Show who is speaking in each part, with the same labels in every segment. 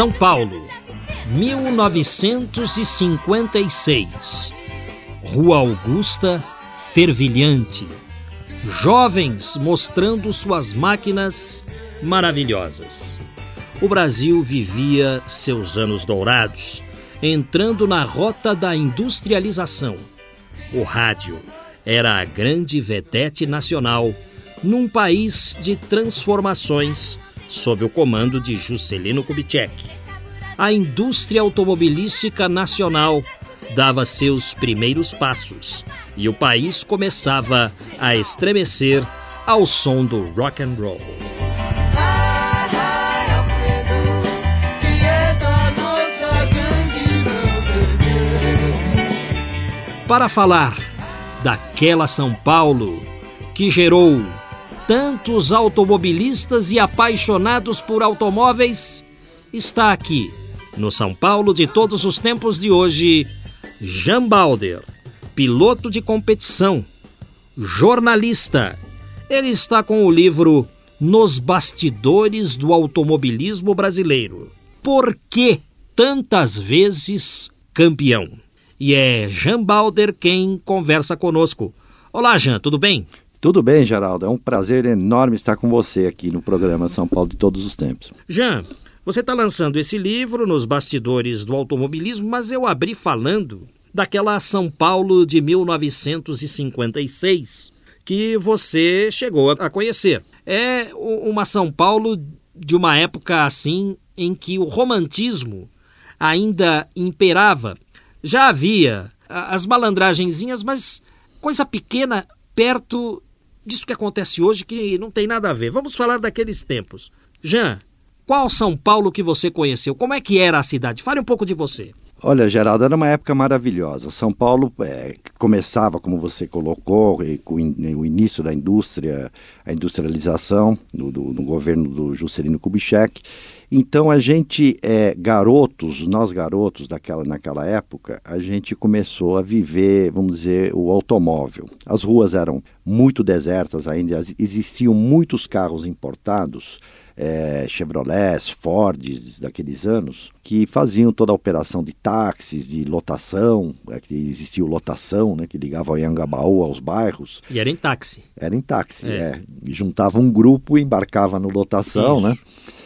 Speaker 1: São Paulo, 1956. Rua Augusta, fervilhante. Jovens mostrando suas máquinas maravilhosas. O Brasil vivia seus anos dourados, entrando na rota da industrialização. O rádio era a grande vedete nacional num país de transformações sob o comando de Juscelino Kubitschek. A indústria automobilística nacional dava seus primeiros passos e o país começava a estremecer ao som do rock and roll. Para falar daquela São Paulo que gerou tantos automobilistas e apaixonados por automóveis, está aqui, no São Paulo de todos os tempos de hoje, Jean Balder, piloto de competição, jornalista. Ele está com o livro Nos Bastidores do Automobilismo Brasileiro. Por que tantas vezes campeão? E é Jean Balder quem conversa conosco. Olá, Jean, tudo bem?
Speaker 2: Tudo bem, Geraldo. É um prazer enorme estar com você aqui no programa São Paulo de Todos os Tempos.
Speaker 1: Jean, você está lançando esse livro nos bastidores do automobilismo, mas eu abri falando daquela São Paulo de 1956 que você chegou a conhecer. É uma São Paulo de uma época assim em que o romantismo ainda imperava. Já havia as malandragenzinhas, mas coisa pequena perto disso que acontece hoje que não tem nada a ver. Vamos falar daqueles tempos. Jean, qual São Paulo que você conheceu? Como é que era a cidade? Fale um pouco de você.
Speaker 2: Olha, Geraldo, era uma época maravilhosa. São Paulo é, começava, como você colocou, com o início da indústria, a industrialização no, do, no governo do Juscelino Kubitschek. Então a gente, é, garotos, nós garotos daquela, naquela época, a gente começou a viver, vamos dizer, o automóvel. As ruas eram muito desertas ainda, existiam muitos carros importados é, Chevrolets, Fords daqueles anos, que faziam toda a operação de táxis, de lotação, é, que existia lotação, né, que ligava o Iangabaú aos bairros.
Speaker 1: E era em táxi.
Speaker 2: Era em táxi, é. é. Juntava um grupo e embarcava no lotação? Isso. né?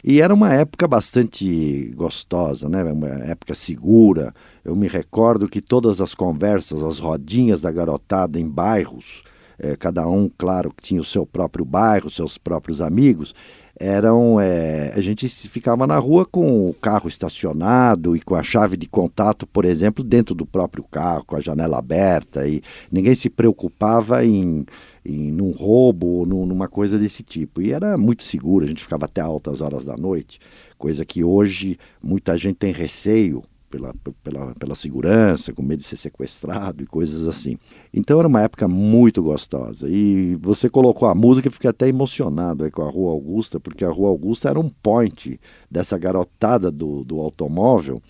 Speaker 2: E era uma época bastante gostosa, né? Uma época segura. Eu me recordo que todas as conversas, as rodinhas da garotada em bairros, é, cada um, claro, tinha o seu próprio bairro, seus próprios amigos, eram é, a gente ficava na rua com o carro estacionado e com a chave de contato, por exemplo, dentro do próprio carro, com a janela aberta e ninguém se preocupava em, em num roubo ou numa coisa desse tipo. E era muito seguro, a gente ficava até altas horas da noite, coisa que hoje muita gente tem receio pela, pela, pela segurança, com medo de ser sequestrado e coisas assim. Então era uma época muito gostosa. E você colocou a música, eu fiquei até emocionado aí com a Rua Augusta, porque a Rua Augusta era um point dessa garotada do, do automóvel.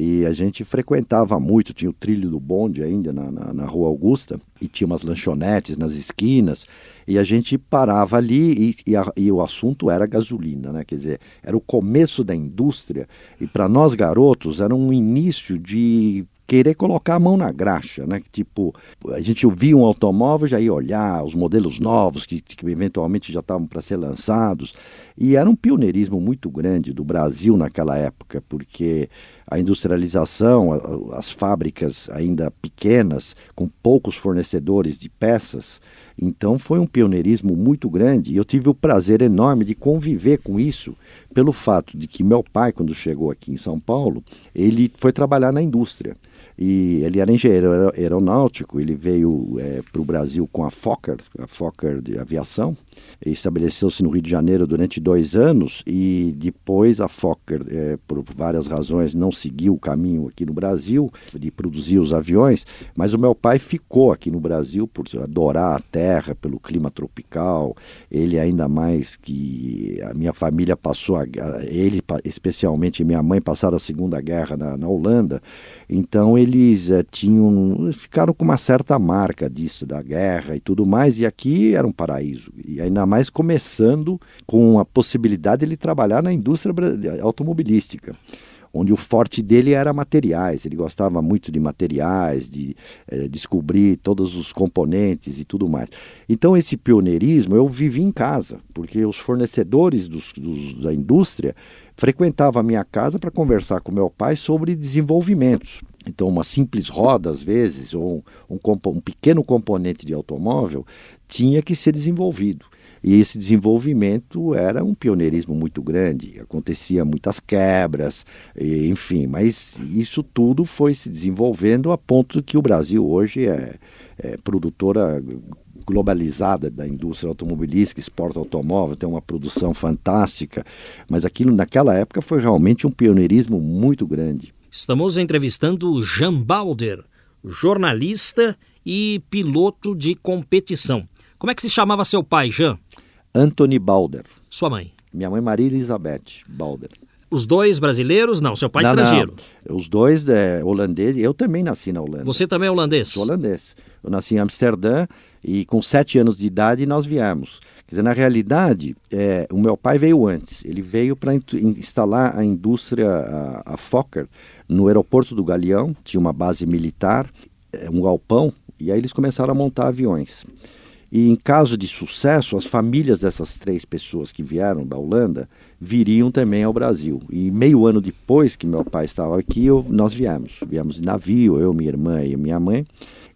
Speaker 2: E a gente frequentava muito, tinha o trilho do bonde ainda na, na, na, Rua Augusta, e tinha umas lanchonetes nas esquinas, e a gente parava ali e, e, a, e o assunto era gasolina, né? Quer dizer, era o começo da indústria, e para nós garotos era um início de querer colocar a mão na graxa, né? Tipo, a gente via um automóvel, já ia olhar os modelos novos que, que eventualmente já estavam para ser lançados. E era um pioneirismo muito grande do Brasil naquela época, porque a industrialização, as fábricas ainda pequenas, com poucos fornecedores de peças, então foi um pioneirismo muito grande. E eu tive o prazer enorme de conviver com isso, pelo fato de que meu pai, quando chegou aqui em São Paulo, ele foi trabalhar na indústria. E ele era engenheiro aeronáutico, ele veio é, para o Brasil com a Fokker, a Fokker de aviação, estabeleceu-se no Rio de Janeiro durante dois anos e depois a Fokker, é, por várias razões, não seguiu o caminho aqui no Brasil de produzir os aviões, mas o meu pai ficou aqui no Brasil por adorar a terra, pelo clima tropical, ele ainda mais que a minha família passou, a, ele especialmente minha mãe passaram a Segunda Guerra na, na Holanda, então ele eles é, tinham ficaram com uma certa marca disso da guerra e tudo mais e aqui era um paraíso e ainda mais começando com a possibilidade de ele trabalhar na indústria automobilística onde o forte dele era materiais, ele gostava muito de materiais, de é, descobrir todos os componentes e tudo mais. Então esse pioneirismo eu vivi em casa, porque os fornecedores dos, dos, da indústria frequentavam a minha casa para conversar com meu pai sobre desenvolvimentos. Então, uma simples roda, às vezes, ou um, um, pequeno componente de automóvel, tinha que ser desenvolvido. E esse desenvolvimento era um pioneirismo muito grande, acontecia muitas quebras, enfim, mas isso tudo foi se desenvolvendo a ponto que o Brasil hoje é, é produtora globalizada da indústria automobilística, exporta automóvel, tem uma produção fantástica, mas aquilo naquela época foi realmente um pioneirismo muito grande.
Speaker 1: Estamos entrevistando Jean Balder, jornalista e piloto de competição. Como é que se chamava seu pai, Jean?
Speaker 2: Anthony Balder.
Speaker 1: Sua mãe?
Speaker 2: Minha mãe Maria Elizabeth Balder.
Speaker 1: Os dois brasileiros? Não, seu pai não, estrangeiro.
Speaker 2: Não. Os dois é holandeses. Eu também nasci na Holanda.
Speaker 1: Você também é holandês?
Speaker 2: Sou holandês. Eu nasci em Amsterdã e com sete anos de idade nós viemos. Quer dizer, na realidade, é, o meu pai veio antes. Ele veio para instalar a indústria, a, a Fokker, no aeroporto do Galeão. Tinha uma base militar, é, um galpão, e aí eles começaram a montar aviões. E em caso de sucesso, as famílias dessas três pessoas que vieram da Holanda viriam também ao Brasil. E meio ano depois que meu pai estava aqui, eu, nós viemos. Viemos de navio, eu, minha irmã e minha mãe.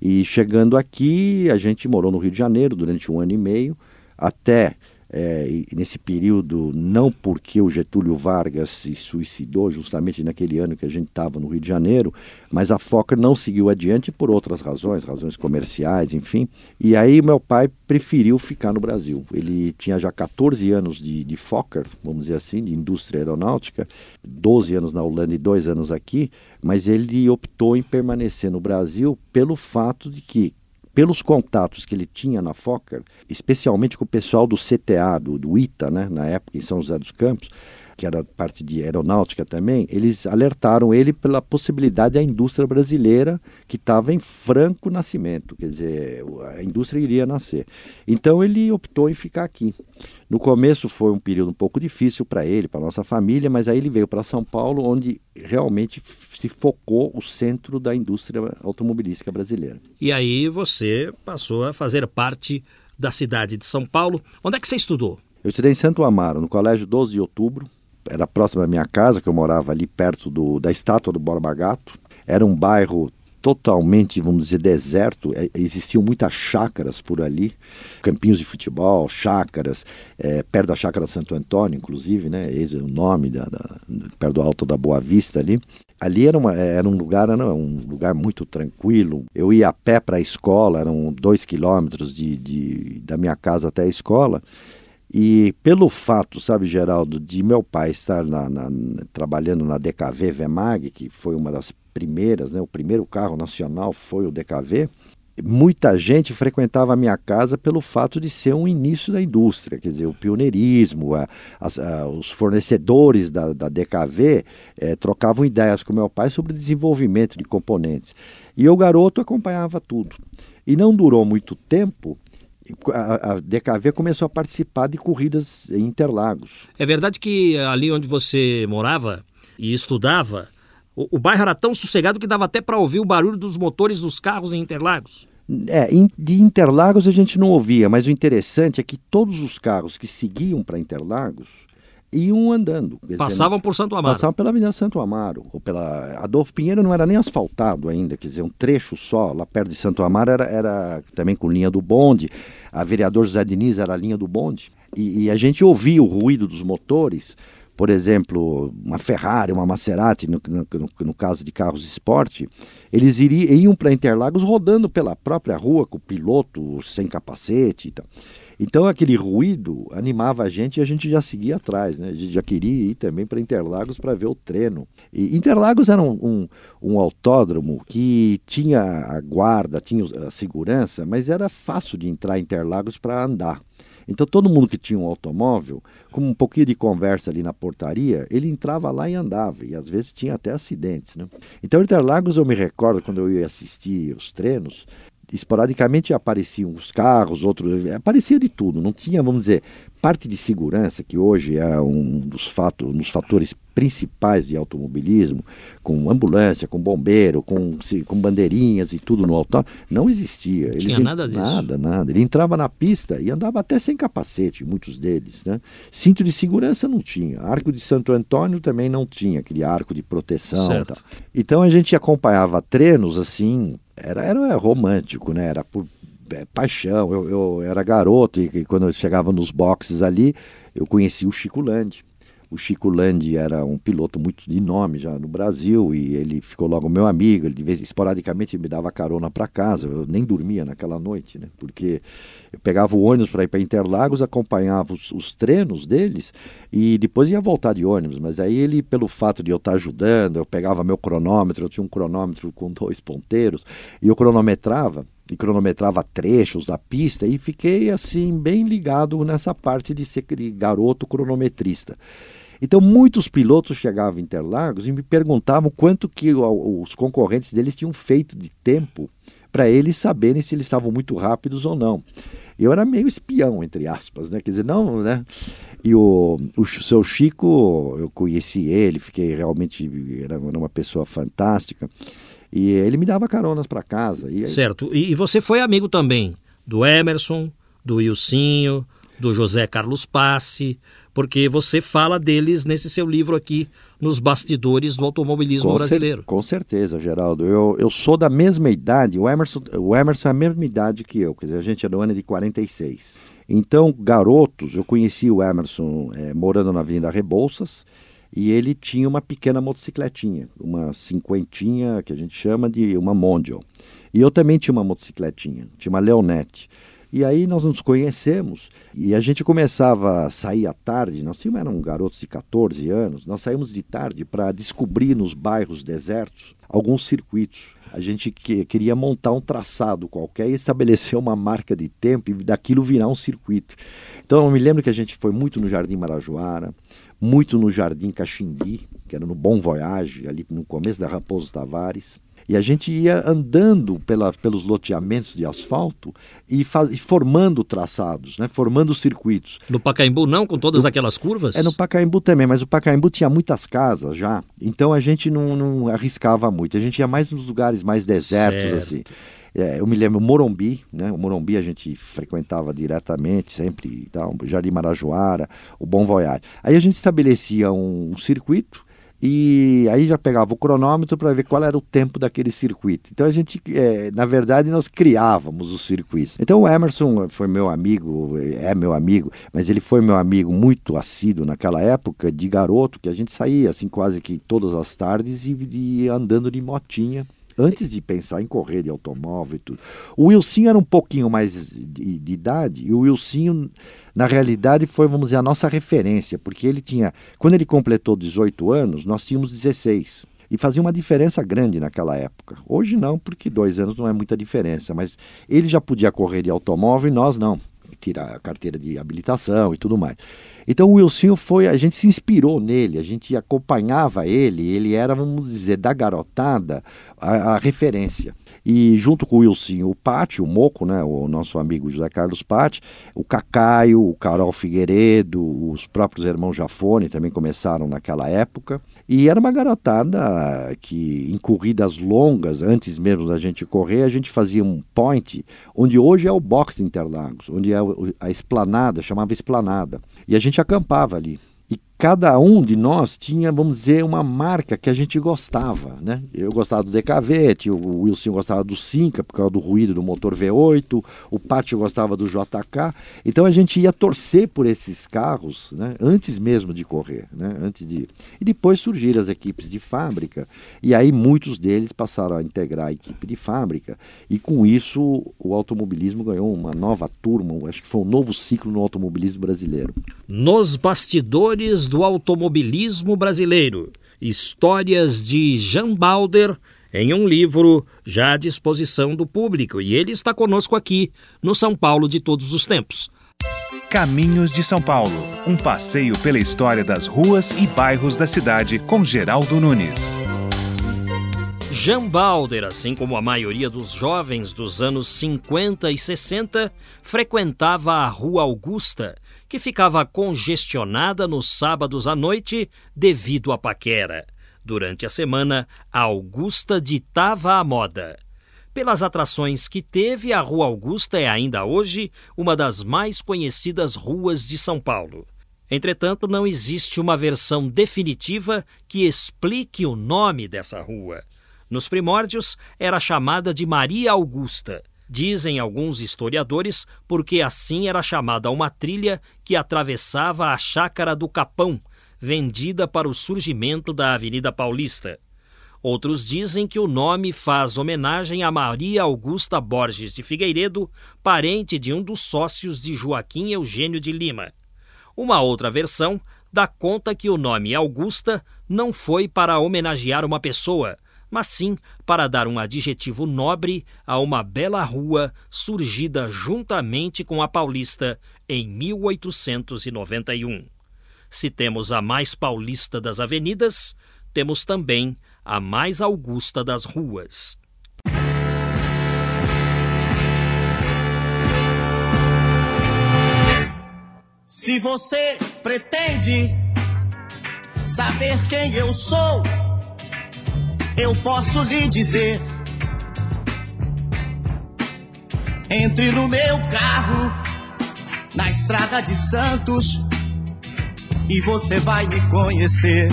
Speaker 2: E chegando aqui, a gente morou no Rio de Janeiro durante um ano e meio, até é, nesse período, não porque o Getúlio Vargas se suicidou, justamente naquele ano que a gente estava no Rio de Janeiro, mas a Fokker não seguiu adiante por outras razões, razões comerciais, enfim. E aí meu pai preferiu ficar no Brasil. Ele tinha já 14 anos de, de Fokker, vamos dizer assim, de indústria aeronáutica, 12 anos na Holanda e dois anos aqui, mas ele optou em permanecer no Brasil pelo fato de que pelos contatos que ele tinha na Fokker, especialmente com o pessoal do CTA, do, do ITA, né, na época em São José dos Campos, que era parte de aeronáutica também, eles alertaram ele pela possibilidade da indústria brasileira que estava em franco nascimento, quer dizer, a indústria iria nascer. Então ele optou em ficar aqui. No começo foi um período um pouco difícil para ele, para nossa família, mas aí ele veio para São Paulo, onde realmente se focou o centro da indústria automobilística brasileira.
Speaker 1: E aí você passou a fazer parte da cidade de São Paulo. Onde é que você estudou?
Speaker 2: Eu estudei em Santo Amaro, no Colégio 12 de Outubro, era próximo da minha casa, que eu morava ali perto do, da estátua do Borba Gato. Era um bairro totalmente, vamos dizer, deserto. É, existiam muitas chácaras por ali, campinhos de futebol, chácaras, é, perto da chácara Santo Antônio, inclusive, né? Esse é o nome, da, da, perto do Alto da Boa Vista ali. Ali era, uma, era um lugar era um lugar muito tranquilo. Eu ia a pé para a escola, eram dois quilômetros de, de, da minha casa até a escola. E pelo fato, sabe, Geraldo, de meu pai estar na, na, trabalhando na DKV Vemag, que foi uma das primeiras, né, o primeiro carro nacional foi o DKV, muita gente frequentava a minha casa pelo fato de ser um início da indústria, quer dizer, o pioneirismo, a, a, os fornecedores da, da DKV é, trocavam ideias com meu pai sobre desenvolvimento de componentes. E o garoto acompanhava tudo. E não durou muito tempo a, a DKV começou a participar de corridas em Interlagos.
Speaker 1: É verdade que ali onde você morava e estudava, O, o bairro era tão sossegado que dava até para ouvir o barulho dos motores dos carros em Interlagos.
Speaker 2: É, de Interlagos a gente não ouvia, mas o interessante é que todos os carros que seguiam para Interlagos iam andando.
Speaker 1: Passavam dizer, por Santo Amaro.
Speaker 2: Passavam pela Avenida Santo Amaro. Ou pela Adolfo Pinheiro não era nem asfaltado ainda, quer dizer, um trecho só, lá perto de Santo Amaro era, era também com linha do bonde. A vereador José Diniz era a linha do bonde. E, e a gente ouvia o ruído dos motores por exemplo, uma Ferrari, uma Maserati, no, no, no caso de carros de esporte, eles iriam, iam para Interlagos rodando pela própria rua com o piloto sem capacete e tal. Então aquele ruído animava a gente e a gente já seguia atrás, né? A gente já queria ir também para Interlagos para ver o treino. E Interlagos era um, um, um, autódromo que tinha a guarda, tinha a segurança, mas era fácil de entrar em Interlagos para andar. Então todo mundo que tinha um automóvel, com um pouquinho de conversa ali na portaria, ele entrava lá e andava, e às vezes tinha até acidentes. Né? Então Interlagos eu me recordo quando eu ia assistir os treinos, esporadicamente apareciam os carros, outros, aparecia de tudo, não tinha, vamos dizer, parte de segurança, que hoje é um dos, fatos, um dos fatores principais de automobilismo, com ambulância, com bombeiro, com, com bandeirinhas e tudo no autódromo, não existia.
Speaker 1: Não tinha nada disso.
Speaker 2: Nada, nada. Ele entrava na pista e andava até sem capacete, muitos deles. Né? Cinto de segurança não tinha. Arco de Santo Antônio também não tinha, aquele arco de proteção. Então a gente acompanhava treinos assim, era, era romântico, né? Era por é, paixão. Eu, eu era garoto e, e, quando eu chegava nos boxes ali, eu conheci o Chico Landi. O Chico Landi era um piloto muito de nome já no Brasil e ele ficou logo meu amigo. Ele de vez esporadicamente me dava carona para casa. Eu nem dormia naquela noite, né? Porque eu pegava o ônibus para ir para Interlagos, acompanhava os, os, treinos deles e depois ia voltar de ônibus. Mas aí ele, pelo fato de eu estar ajudando, eu pegava meu cronômetro, eu tinha um cronômetro com dois ponteiros e eu cronometrava e cronometrava trechos da pista e fiquei assim bem ligado nessa parte de ser garoto cronometrista. Então muitos pilotos chegavam em Interlagos e me perguntavam quanto que os concorrentes deles tinham feito de tempo para eles saberem se eles estavam muito rápidos ou não. Eu era meio espião, entre aspas, né? Quer dizer, não, né? E o, o seu Chico, eu conheci ele, fiquei realmente, era uma pessoa fantástica. E ele me dava caronas para casa. E aí...
Speaker 1: Certo. E, você foi amigo também do Emerson, do Ilcinho, do José Carlos Passe, porque você fala deles nesse seu livro aqui, Nos Bastidores do Automobilismo
Speaker 2: com
Speaker 1: Brasileiro.
Speaker 2: Cer com certeza, Geraldo. Eu, eu sou da mesma idade, o Emerson, o Emerson é a mesma idade que eu, quer dizer, a gente é do ano de 46. Então, garotos, eu conheci o Emerson é, morando na Avenida Rebouças, e ele tinha uma pequena motocicletinha, uma cinquentinha que a gente chama de uma Mondial. E eu também tinha uma motocicletinha, tinha uma Leonette. E aí nós nos conhecemos e a gente começava a sair à tarde, nós tínhamos eram garotos de 14 anos, nós saímos de tarde para descobrir nos bairros desertos alguns circuitos. A gente que, queria montar um traçado qualquer e estabelecer uma marca de tempo e daquilo virar um circuito. Então eu me lembro que a gente foi muito no Jardim Marajoara, muito no Jardim Caxingui, que era no Bom Voyage, ali no começo da Raposo Tavares. E a gente ia andando pela, pelos loteamentos de asfalto e, faz, e formando traçados, né? formando circuitos.
Speaker 1: No Pacaembu não, com todas no, aquelas curvas?
Speaker 2: É, no Pacaembu também, mas o Pacaembu tinha muitas casas já, então a gente não, não arriscava muito. A gente ia mais nos lugares mais desertos, certo. assim. É, eu me lembro Morumbi, né? O Morumbi a gente frequentava diretamente, sempre, então, Jardim Marajoara, o Bom Voyage. Aí a gente estabelecia um, um circuito e aí já pegava o cronômetro para ver qual era o tempo daquele circuito. Então a gente, é, na verdade, nós criávamos os circuitos. Então o Emerson foi meu amigo, é meu amigo, mas ele foi meu amigo muito assíduo naquela época, de garoto, que a gente saía assim quase que todas as tardes e, e andando de motinha antes de pensar em correr de automóvel e tudo. O Wilson era um pouquinho mais de, de, idade, e o Wilson, na realidade, foi, vamos dizer, a nossa referência, porque ele tinha, quando ele completou 18 anos, nós tínhamos 16. E fazia uma diferença grande naquela época. Hoje não, porque dois anos não é muita diferença, mas ele já podia correr de automóvel e nós não tirar a carteira de habilitação e tudo mais. Então o Wilson foi, a gente se inspirou nele, a gente acompanhava ele, ele era, vamos dizer, da garotada, a, a referência. E junto com o Wilson, o Pati, o Moco, né, o nosso amigo José Carlos Pati, o Cacaio, o Carol Figueiredo, os próprios irmãos Jafone também começaram naquela época. E era uma garotada que, em corridas longas, antes mesmo da gente correr, a gente fazia um point, onde hoje é o box Interlagos, onde é a esplanada, chamava esplanada. E a gente acampava ali cada um de nós tinha, vamos dizer, uma marca que a gente gostava, né? Eu gostava do DKV, o Wilson gostava do Cinca por causa do ruído do motor V8, o Pátio gostava do JK. Então a gente ia torcer por esses carros, né? Antes mesmo de correr, né? Antes de e depois surgiram as equipes de fábrica e aí muitos deles passaram a integrar a equipe de fábrica e com isso o automobilismo ganhou uma nova turma, acho que foi um novo ciclo no automobilismo brasileiro.
Speaker 1: Nos bastidores do automobilismo brasileiro. Histórias de Jean Balder em um livro já à disposição do público. E ele está conosco aqui no São Paulo de todos os tempos.
Speaker 3: Caminhos de São Paulo um passeio pela história das ruas e bairros da cidade com Geraldo Nunes.
Speaker 1: Jean Balder, assim como a maioria dos jovens dos anos 50 e 60, frequentava a Rua Augusta, que ficava congestionada nos sábados à noite devido à paquera. Durante a semana, a Augusta ditava a moda. Pelas atrações que teve, a Rua Augusta é ainda hoje uma das mais conhecidas ruas de São Paulo. Entretanto, não existe uma versão definitiva que explique o nome dessa rua. Nos primórdios, era chamada de Maria Augusta Dizem alguns historiadores porque assim era chamada uma trilha que atravessava a chácara do Capão, vendida para o surgimento da Avenida Paulista. Outros dizem que o nome faz homenagem a Maria Augusta Borges de Figueiredo, parente de um dos sócios de Joaquim Eugênio de Lima. Uma outra versão dá conta que o nome Augusta não foi para homenagear uma pessoa, mas sim para dar um adjetivo nobre a uma bela rua surgida juntamente com a Paulista em 1891. Se temos a mais paulista das avenidas, temos também a mais augusta das ruas.
Speaker 4: Se você pretende saber quem eu sou, eu posso lhe dizer. Entre no meu carro, na estrada de Santos, e você vai me conhecer.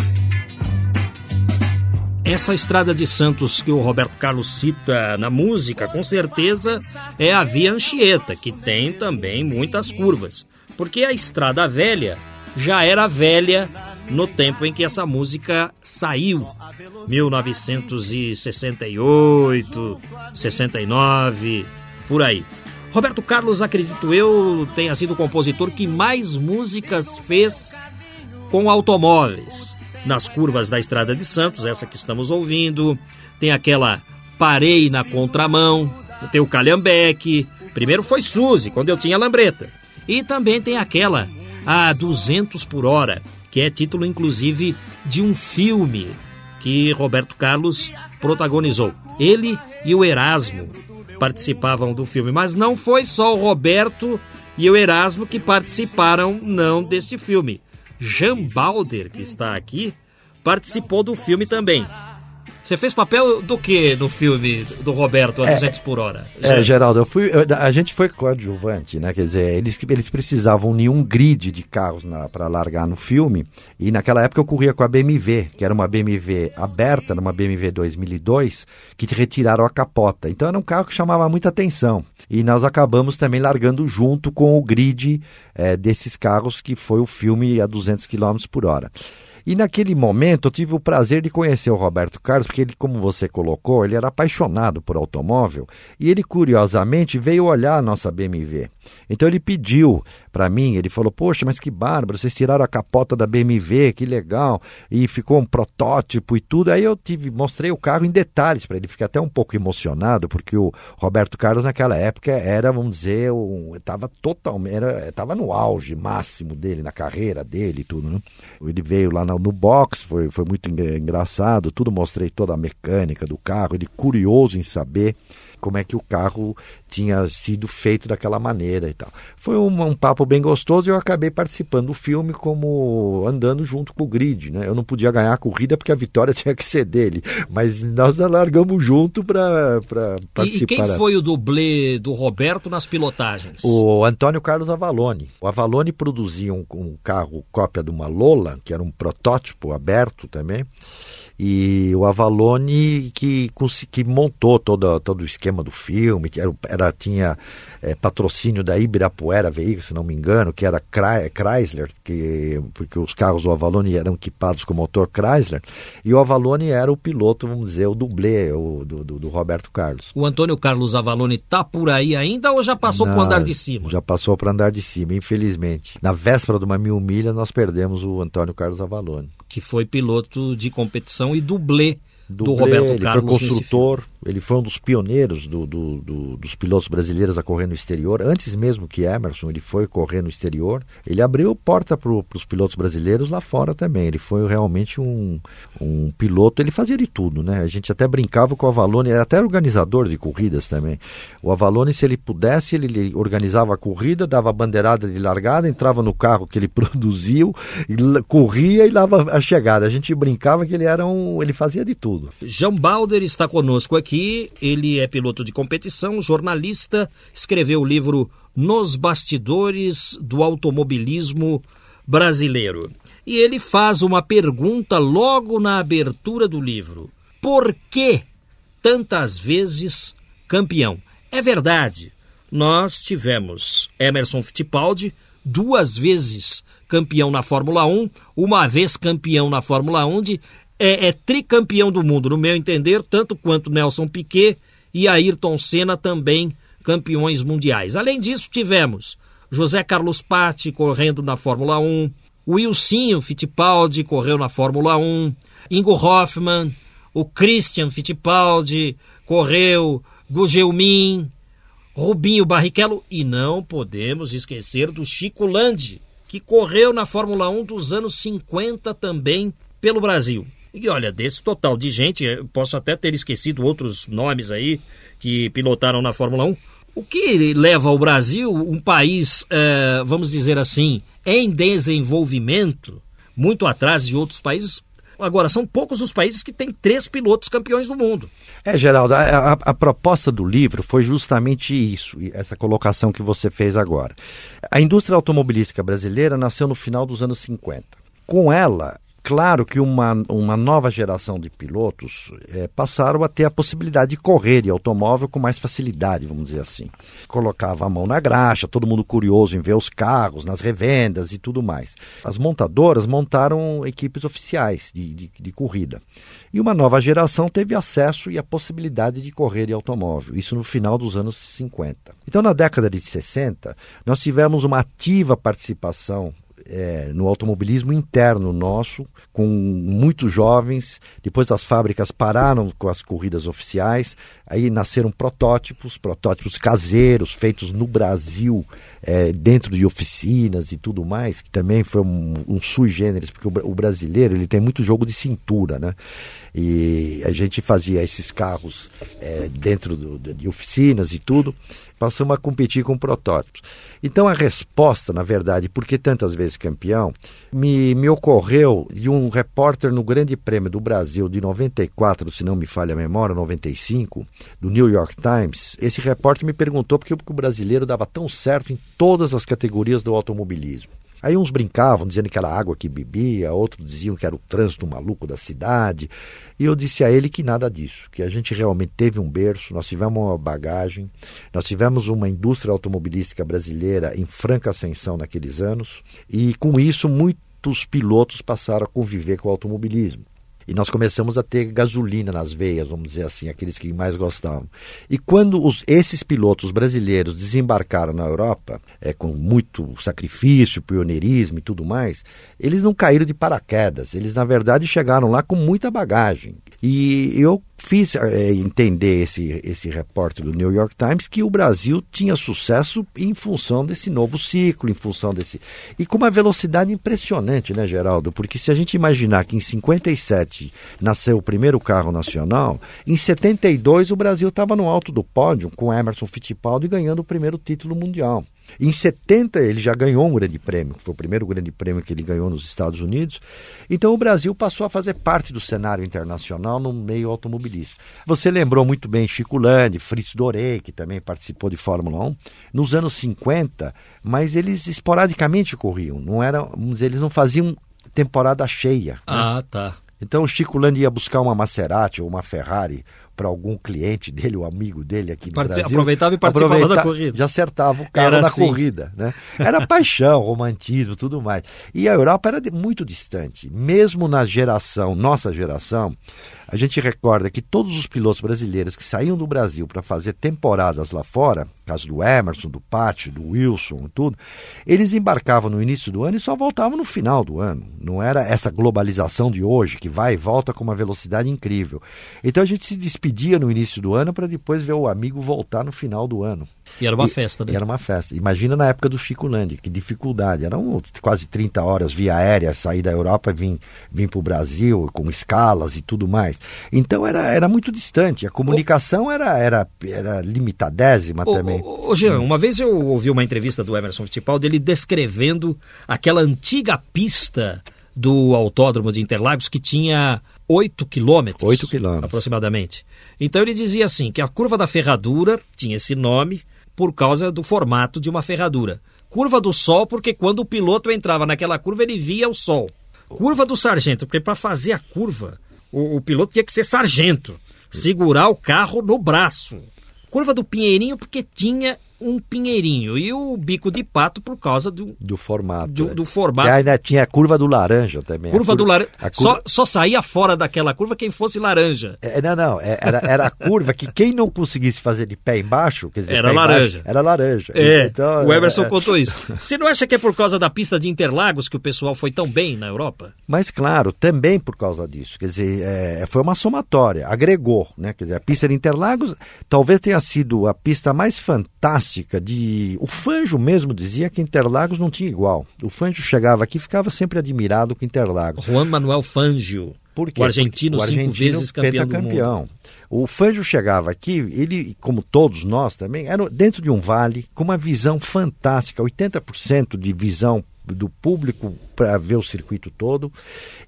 Speaker 1: Essa estrada de Santos que o Roberto Carlos cita na música, com certeza é a Via Anchieta, que tem também muitas curvas. Porque a estrada velha já era velha no tempo em que essa música saiu, 1968, 69, por aí. Roberto Carlos, acredito eu, tenha sido o compositor que mais músicas fez com automóveis. Nas curvas da Estrada de Santos, essa que estamos ouvindo, tem aquela Parei na Contramão, tem o Calhambeque, primeiro foi Suzy, quando eu tinha lambreta. E também tem aquela a 200 por hora, que é título inclusive de um filme que Roberto Carlos protagonizou. Ele e o Erasmo participavam do filme, mas não foi só o Roberto e o Erasmo que participaram não deste filme. Jean Balder, que está aqui, participou do filme também. Você fez papel do que no filme do Roberto a é, 200 por hora?
Speaker 2: É, Geraldo, eu fui, eu, a gente foi coadjuvante, né? Quer dizer, eles, eles precisavam de um grid de carros para largar no filme. E naquela época eu corria com a BMW, que era uma BMW aberta, numa BMW 2002, que retiraram a capota. Então era um carro que chamava muita atenção. E nós acabamos também largando junto com o grid é, desses carros, que foi o filme a 200 km por hora. E naquele momento eu tive o prazer de conhecer o Roberto Carlos, porque ele, como você colocou, ele era apaixonado por automóvel e ele curiosamente veio olhar a nossa BMW. Então ele pediu para mim, ele falou: Poxa, mas que bárbaro, vocês tiraram a capota da BMW, que legal, e ficou um protótipo e tudo. Aí eu tive, mostrei o carro em detalhes para ele, ficar até um pouco emocionado, porque o Roberto Carlos naquela época era, vamos dizer, estava um, totalmente, estava no auge máximo dele, na carreira dele e tudo. Né? Ele veio lá no, no box, foi, foi muito engraçado, tudo mostrei toda a mecânica do carro, ele curioso em saber como é que o carro tinha sido feito daquela maneira e tal. Foi um, um, papo bem gostoso e eu acabei participando do filme como andando junto com o grid, né? Eu não podia ganhar a corrida porque a vitória tinha que ser dele, mas nós largamos junto para participar.
Speaker 1: E quem foi o dublê do Roberto nas pilotagens?
Speaker 2: O Antônio Carlos Avalone. O Avalone produzia um, um carro cópia de uma Lola, que era um protótipo aberto também, e o Avalone que, que montou todo, todo o esquema do filme, que era, era tinha é, patrocínio da Ibirapuera Veículos, se não me engano, que era Chrysler, que, porque os carros do Avalone eram equipados com motor Chrysler, e o Avalone era o piloto, vamos dizer, o dublê o, do, do, do Roberto Carlos.
Speaker 1: O Antônio Carlos Avalone está por aí ainda ou já passou para o andar de cima?
Speaker 2: Já passou para o andar de cima, infelizmente. Na véspera de uma mil milha, nós perdemos o Antônio Carlos Avalone.
Speaker 1: Que foi piloto de competição e dublê do Roberto Carlos.
Speaker 2: Ele foi construtor, ele foi um dos pioneiros do, do, do, dos pilotos brasileiros a correr no exterior. Antes mesmo que Emerson, ele foi correr no exterior. Ele abriu porta para os pilotos brasileiros lá fora também. Ele foi realmente um, um piloto, ele fazia de tudo, né? A gente até brincava com o Avalone, era até organizador de corridas também. O Avalone, se ele pudesse, ele, ele organizava a corrida, dava a bandeirada de largada, entrava no carro que ele produziu, corria e dava a chegada. A gente brincava que ele era um, ele fazia de tudo.
Speaker 1: Jean Balder está conosco aqui. Ele é piloto de competição, jornalista, escreveu o livro Nos Bastidores do Automobilismo Brasileiro. E ele faz uma pergunta logo na abertura do livro: Por que tantas vezes campeão? É verdade, nós tivemos Emerson Fittipaldi duas vezes campeão na Fórmula 1, uma vez campeão na Fórmula 1 de é, é tricampeão do mundo, no meu entender, tanto quanto Nelson Piquet e Ayrton Senna também campeões mundiais. Além disso, tivemos José Carlos Patti correndo na Fórmula 1, Wilsinho Fittipaldi correu na Fórmula 1, Ingo Hoffmann, o Christian Fittipaldi correu, Gugelmin, Rubinho Barrichello e não podemos esquecer do Chico Landi, que correu na Fórmula 1 dos anos 50 também pelo Brasil. E olha, desse total de gente, posso até ter esquecido outros nomes aí que pilotaram na Fórmula 1. O que leva o Brasil, um país, é, vamos dizer assim, em desenvolvimento, muito atrás de outros países, Agora, são poucos os países que têm três pilotos campeões do mundo.
Speaker 2: É, Geraldo, a, a, a, proposta do livro foi justamente isso, essa colocação que você fez agora. A indústria automobilística brasileira nasceu no final dos anos 50. Com ela, Claro que uma, uma nova geração de pilotos é, passaram a ter a possibilidade de correr de automóvel com mais facilidade, vamos dizer assim. Colocava a mão na graxa, todo mundo curioso em ver os carros, nas revendas e tudo mais. As montadoras montaram equipes oficiais de, de, de corrida. E uma nova geração teve acesso e a possibilidade de correr de automóvel, isso no final dos anos 50. Então, na década de 60, nós tivemos uma ativa participação é, no automobilismo interno nosso, com muitos jovens. Depois as fábricas pararam com as corridas oficiais, aí nasceram protótipos, protótipos caseiros, feitos no Brasil, é, dentro de oficinas e tudo mais, que também foi um, um sui generis, porque o, o brasileiro ele tem muito jogo de cintura, né? E a gente fazia esses carros é, dentro do, de oficinas e tudo, passamos a competir com protótipos. Então a resposta, na verdade, por que tantas vezes campeão, me, me ocorreu de um repórter no Grande Prêmio do Brasil de 94, se não me falha a memória, 95, do New York Times. Esse repórter me perguntou por que o brasileiro dava tão certo em todas as categorias do automobilismo. Aí uns brincavam, dizendo que era água que bebia, outros diziam que era o trânsito maluco da cidade. E eu disse a ele que nada disso, que a gente realmente teve um berço, nós tivemos uma bagagem, nós tivemos uma indústria automobilística brasileira em franca ascensão naqueles anos, e com isso muitos pilotos passaram a conviver com o automobilismo. E nós começamos a ter gasolina nas veias, vamos dizer assim, aqueles que mais gostavam. E quando os, esses pilotos brasileiros desembarcaram na Europa, é, com muito sacrifício, pioneirismo e tudo mais, eles não caíram de paraquedas. Eles, na verdade, chegaram lá com muita bagagem. E eu fiz é, entender esse, esse repórter do New York Times que o Brasil tinha sucesso em função desse novo ciclo, em função desse. E com uma velocidade impressionante, né, Geraldo? Porque se a gente imaginar que em 57 nasceu o primeiro carro nacional, em 72 o Brasil estava no alto do pódio com Emerson Fittipaldi ganhando o primeiro título mundial. Em 70 ele já ganhou um grande prêmio, foi o primeiro grande prêmio que ele ganhou nos Estados Unidos. Então o Brasil passou a fazer parte do cenário internacional no meio automobilístico. Você lembrou muito bem Chico Landi, Fritz Dorey, que também participou de Fórmula 1, nos anos 50, mas eles esporadicamente corriam, não era, eles não faziam temporada cheia. Né?
Speaker 1: Ah, tá.
Speaker 2: Então o Chico Landi ia buscar uma Maserati ou uma Ferrari para algum cliente dele, o um amigo dele aqui no Brasil.
Speaker 1: Aproveitava e participava da corrida.
Speaker 2: Já acertava o carro era na assim. corrida. Né? Era paixão, romantismo, tudo mais. E a Europa era muito distante. Mesmo na geração, nossa geração, a gente recorda que todos os pilotos brasileiros que saíam do Brasil para fazer temporadas lá fora, caso do Emerson, do Patti, do Wilson, tudo, eles embarcavam no início do ano e só voltavam no final do ano. Não era essa globalização de hoje que vai e volta com uma velocidade incrível. Então a gente se despedia no início do ano para depois ver o amigo voltar no final do ano.
Speaker 1: E era uma e, festa, né?
Speaker 2: Era uma festa. Imagina na época do Chico Landi, que dificuldade. Eram quase 30 horas via aérea, sair da Europa, vir, vir para o Brasil, com escalas e tudo mais. Então era, era muito distante. A comunicação o... era, era, era limitadésima o, também.
Speaker 1: Ô, Jean, uma vez eu ouvi uma entrevista do Emerson Fittipaldi, ele descrevendo aquela antiga pista do autódromo de Interlagos que tinha 8 quilômetros.
Speaker 2: 8 quilômetros.
Speaker 1: Aproximadamente. Então ele dizia assim, que a curva da ferradura tinha esse nome, por causa do formato de uma ferradura. Curva do Sol, porque quando o piloto entrava naquela curva, ele via o Sol. Curva do Sargento, porque para fazer a curva, o, o, piloto tinha que ser sargento, segurar o carro no braço. Curva do Pinheirinho, porque tinha um pinheirinho e o bico de pato por causa do,
Speaker 2: do formato.
Speaker 1: Do, é. do formato.
Speaker 2: E ainda tinha a curva do laranja também.
Speaker 1: Curva, curva do laranja. Curva... Só, só saía fora daquela curva quem fosse laranja.
Speaker 2: É, não, não. É, era, era a curva que quem não conseguisse fazer de pé embaixo, quer dizer,
Speaker 1: era laranja.
Speaker 2: Embaixo, era laranja.
Speaker 1: É, então, o Everson é, contou isso. Você não acha que é por causa da pista de Interlagos que o pessoal foi tão bem na Europa?
Speaker 2: Mas claro, também por causa disso. Quer dizer, é, foi uma somatória, agregou, né? Quer dizer, a pista de Interlagos talvez tenha sido a pista mais fantástica de o Fanjo mesmo dizia que Interlagos não tinha igual. O Fanjo chegava aqui e ficava sempre admirado com Interlagos.
Speaker 1: Juan Manuel Fangio. O argentino, o argentino cinco vezes campeão pentacampeão.
Speaker 2: O Fangio chegava aqui, ele, como todos nós também, era dentro de um vale, com uma visão fantástica, 80% de visão do público para ver o circuito todo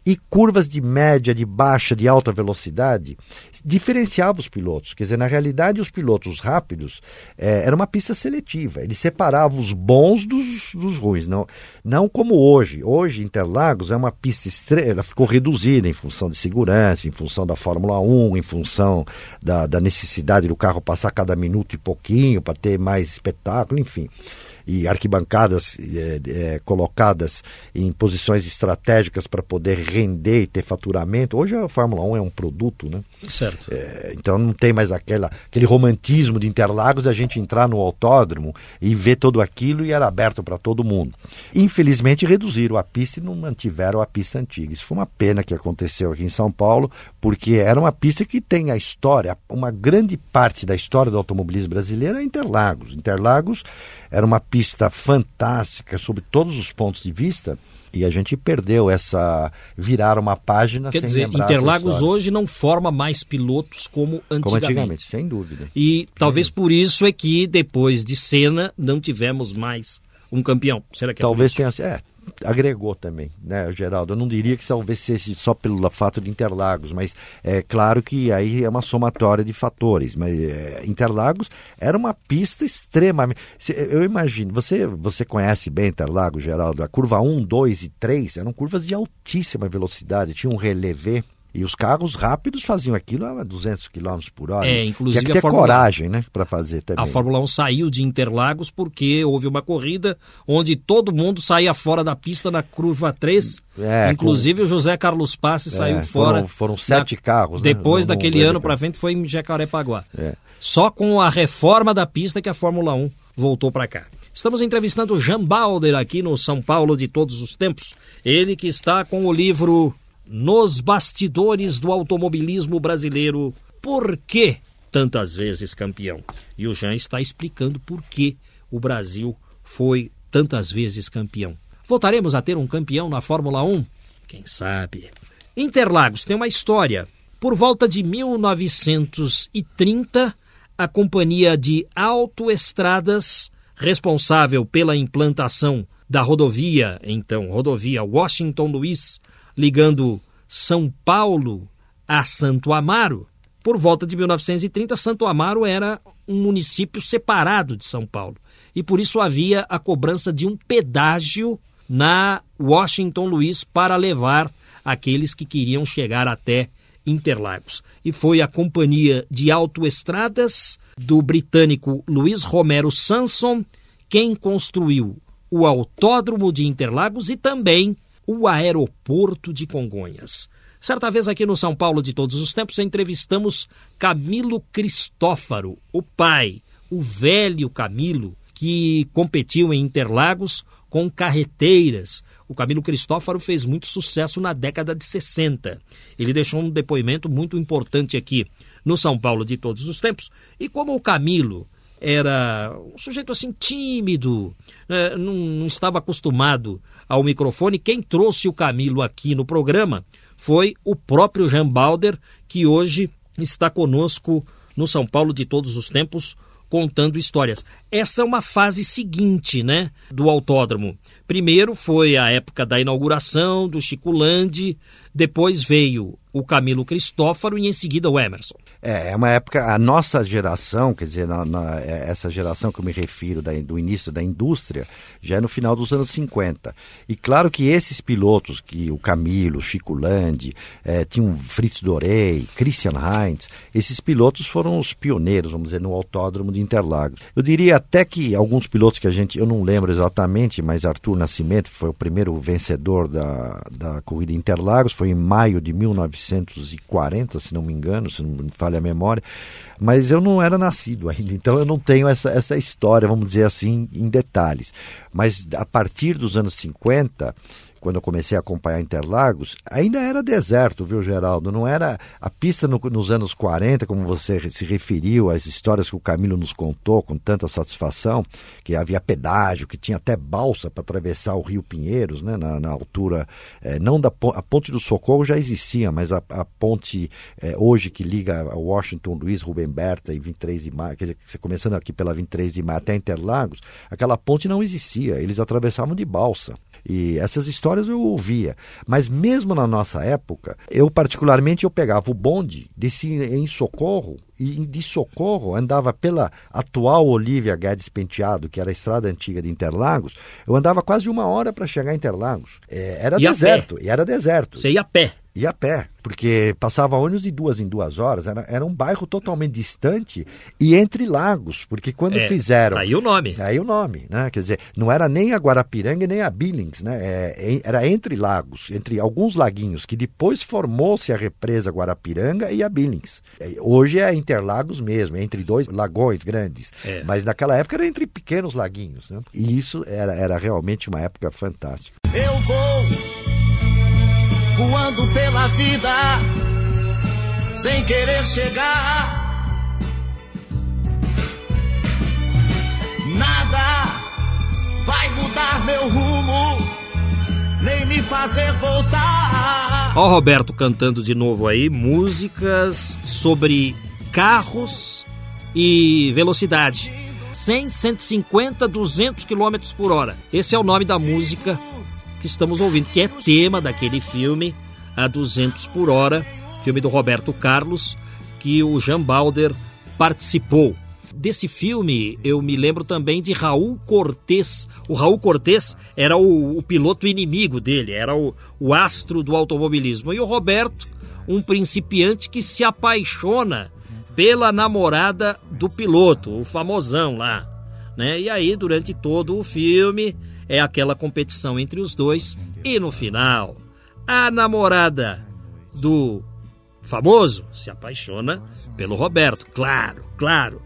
Speaker 2: e curvas de média, de baixa, de alta velocidade diferenciava os pilotos. Quer dizer, na realidade, os pilotos rápidos é, era uma pista seletiva. Ele separava os bons dos, dos ruins. Não, não como hoje. Hoje, Interlagos é uma pista estreita, ela ficou reduzida em função de segurança, em função da Fórmula 1, em função da, da necessidade do carro passar cada minuto e pouquinho para ter mais espetáculo, enfim e arquibancadas é, é, colocadas em posições estratégicas para poder render e ter faturamento. Hoje a Fórmula 1 é um produto, né?
Speaker 1: Certo.
Speaker 2: É, então não tem mais aquela, aquele romantismo de Interlagos a gente entrar no autódromo e ver tudo aquilo e era aberto para todo mundo. Infelizmente reduziram a pista e não mantiveram a pista antiga. Isso foi uma pena que aconteceu aqui em São Paulo, porque era uma pista que tem a história, uma grande parte da história do automobilismo brasileiro é Interlagos. Interlagos era uma pista fantástica sob todos os pontos de vista. E a gente perdeu essa. virar uma página
Speaker 1: Quer
Speaker 2: sem
Speaker 1: dizer, Interlagos hoje não forma mais pilotos como antigamente. Como antigamente,
Speaker 2: sem dúvida.
Speaker 1: E talvez por isso é que depois de Senna não tivemos mais um campeão. Será que é
Speaker 2: Talvez tenha. É, agregou também, né, Geraldo? Eu não diria que talvez seja só pelo fato de Interlagos, mas é claro que aí é uma somatória de fatores. Mas é, Interlagos era uma pista extremamente. Eu imagino, você, você conhece bem Interlagos, Geraldo? A curva 1, 2 e 3 eram curvas de altíssima velocidade, tinha um relevé e os carros rápidos faziam aquilo a 200 km por hora.
Speaker 1: É, inclusive
Speaker 2: Tinha que ter Fórmula... coragem né, para fazer também.
Speaker 1: A Fórmula 1 saiu de Interlagos porque houve uma corrida onde todo mundo saía fora da pista na curva 3. É, inclusive com... o José Carlos Passe é, saiu fora.
Speaker 2: Foram, foram sete na... carros.
Speaker 1: Né, Depois né, daquele ano para frente foi em Jacarepaguá. É. Só com a reforma da pista que a Fórmula 1 voltou para cá. Estamos entrevistando o Jean Balder aqui no São Paulo de todos os tempos. Ele que está com o livro nos bastidores do automobilismo brasileiro, por que tantas vezes campeão? E o Jean está explicando por que o Brasil foi tantas vezes campeão. Voltaremos a ter um campeão na Fórmula 1? Quem sabe? Interlagos tem uma história. Por volta de 1930, a companhia de autoestradas responsável pela implantação da rodovia, então, rodovia Washington Luiz, ligando São Paulo a Santo Amaro. Por volta de 1930, Santo Amaro era um município separado de São Paulo e por isso havia a cobrança de um pedágio na Washington Luiz para levar aqueles que queriam chegar até Interlagos. E foi a companhia de autoestradas do britânico Luiz Romero Sanson quem construiu o Autódromo de Interlagos e também o Aeroporto de Congonhas. Certa vez aqui no São Paulo de todos os tempos entrevistamos Camilo Cristófaro, o pai, o velho Camilo, que competiu em Interlagos com carreteiras. O Camilo Cristófaro fez muito sucesso na década de 60. Ele deixou um depoimento muito importante aqui no São Paulo de todos os tempos. E como o Camilo era um sujeito assim tímido, né, não, não estava acostumado ao microfone, quem trouxe o Camilo aqui no programa foi o próprio Jean Balder, que hoje está conosco no São Paulo de todos os tempos, contando histórias. Essa é uma fase seguinte, né, do autódromo. Primeiro foi a época da inauguração do Chico Landi, depois veio o Camilo Cristófaro e em seguida o Emerson.
Speaker 2: É, é uma época, a nossa geração, quer dizer, na, na, é, essa geração que eu me refiro da, do início da indústria, já é no final dos anos 50. E claro que esses pilotos, que o Camilo, Chico Landi, é, tinha um Fritz Dorey, Christian Heinz, esses pilotos foram os pioneiros, vamos dizer, no autódromo de Interlagos. Eu diria até que alguns pilotos que a gente, eu não lembro exatamente, mas Arthur Nascimento foi o primeiro vencedor da, da corrida Interlagos, foi em maio de 1940, se não me engano, se não me falha a memória, mas eu não era nascido ainda, então eu não tenho essa, essa história, vamos dizer assim, em detalhes. Mas a partir dos anos 50, quando eu comecei a acompanhar Interlagos, ainda era deserto, viu, Geraldo? Não era a pista no, nos anos 40, como você se referiu, as histórias que o Camilo nos contou com tanta satisfação, que havia pedágio, que tinha até balsa para atravessar o Rio Pinheiros, né, na, na altura, é, não da a ponte do Socorro já existia, mas a, a ponte é, hoje que liga a Washington Luiz, Rubem Berta e 23 de maio, quer dizer, começando aqui pela 23 de maio até Interlagos, aquela ponte não existia, eles atravessavam de balsa. E essas histórias eu ouvia. Mas mesmo na nossa época, eu particularmente eu pegava o bonde, descia em Socorro e de Socorro andava pela atual Olívia Guedes Penteado, que era a estrada antiga de Interlagos. Eu andava quase uma hora para chegar a Interlagos. É, era deserto, e era deserto.
Speaker 1: Você ia a pé?
Speaker 2: Ia a pé porque passava ônibus de duas em duas horas, era, era um bairro totalmente distante e entre lagos, porque quando é, fizeram...
Speaker 1: Aí o nome.
Speaker 2: Aí o nome, né? Quer dizer, não era nem a Guarapiranga nem a Billings, né? É, era entre lagos, entre alguns laguinhos, que depois formou-se a represa Guarapiranga e a Billings. É, hoje é Interlagos mesmo, é entre dois lagões grandes, é. mas naquela época era entre pequenos laguinhos, né? E isso era, era realmente uma época fantástica.
Speaker 4: Eu vou voando pela vida, sem querer chegar. Nada vai mudar meu rumo, nem me fazer voltar.
Speaker 1: Ó, Roberto cantando de novo aí músicas sobre carros e velocidade. 100, 150, 200 km por hora. Esse é o nome da música que estamos ouvindo, que é tema daquele filme a 200 por hora, filme do Roberto Carlos, que o Jean Balder participou. Desse filme, eu me lembro também de Raul Cortez. O Raul Cortez era o, o piloto inimigo dele, era o, o astro do automobilismo. E o Roberto, um principiante que se apaixona pela namorada do piloto, o famosão lá. Né? E aí, durante todo o filme, é aquela competição entre os dois e no final, a namorada do famoso se apaixona pelo Roberto, claro, claro.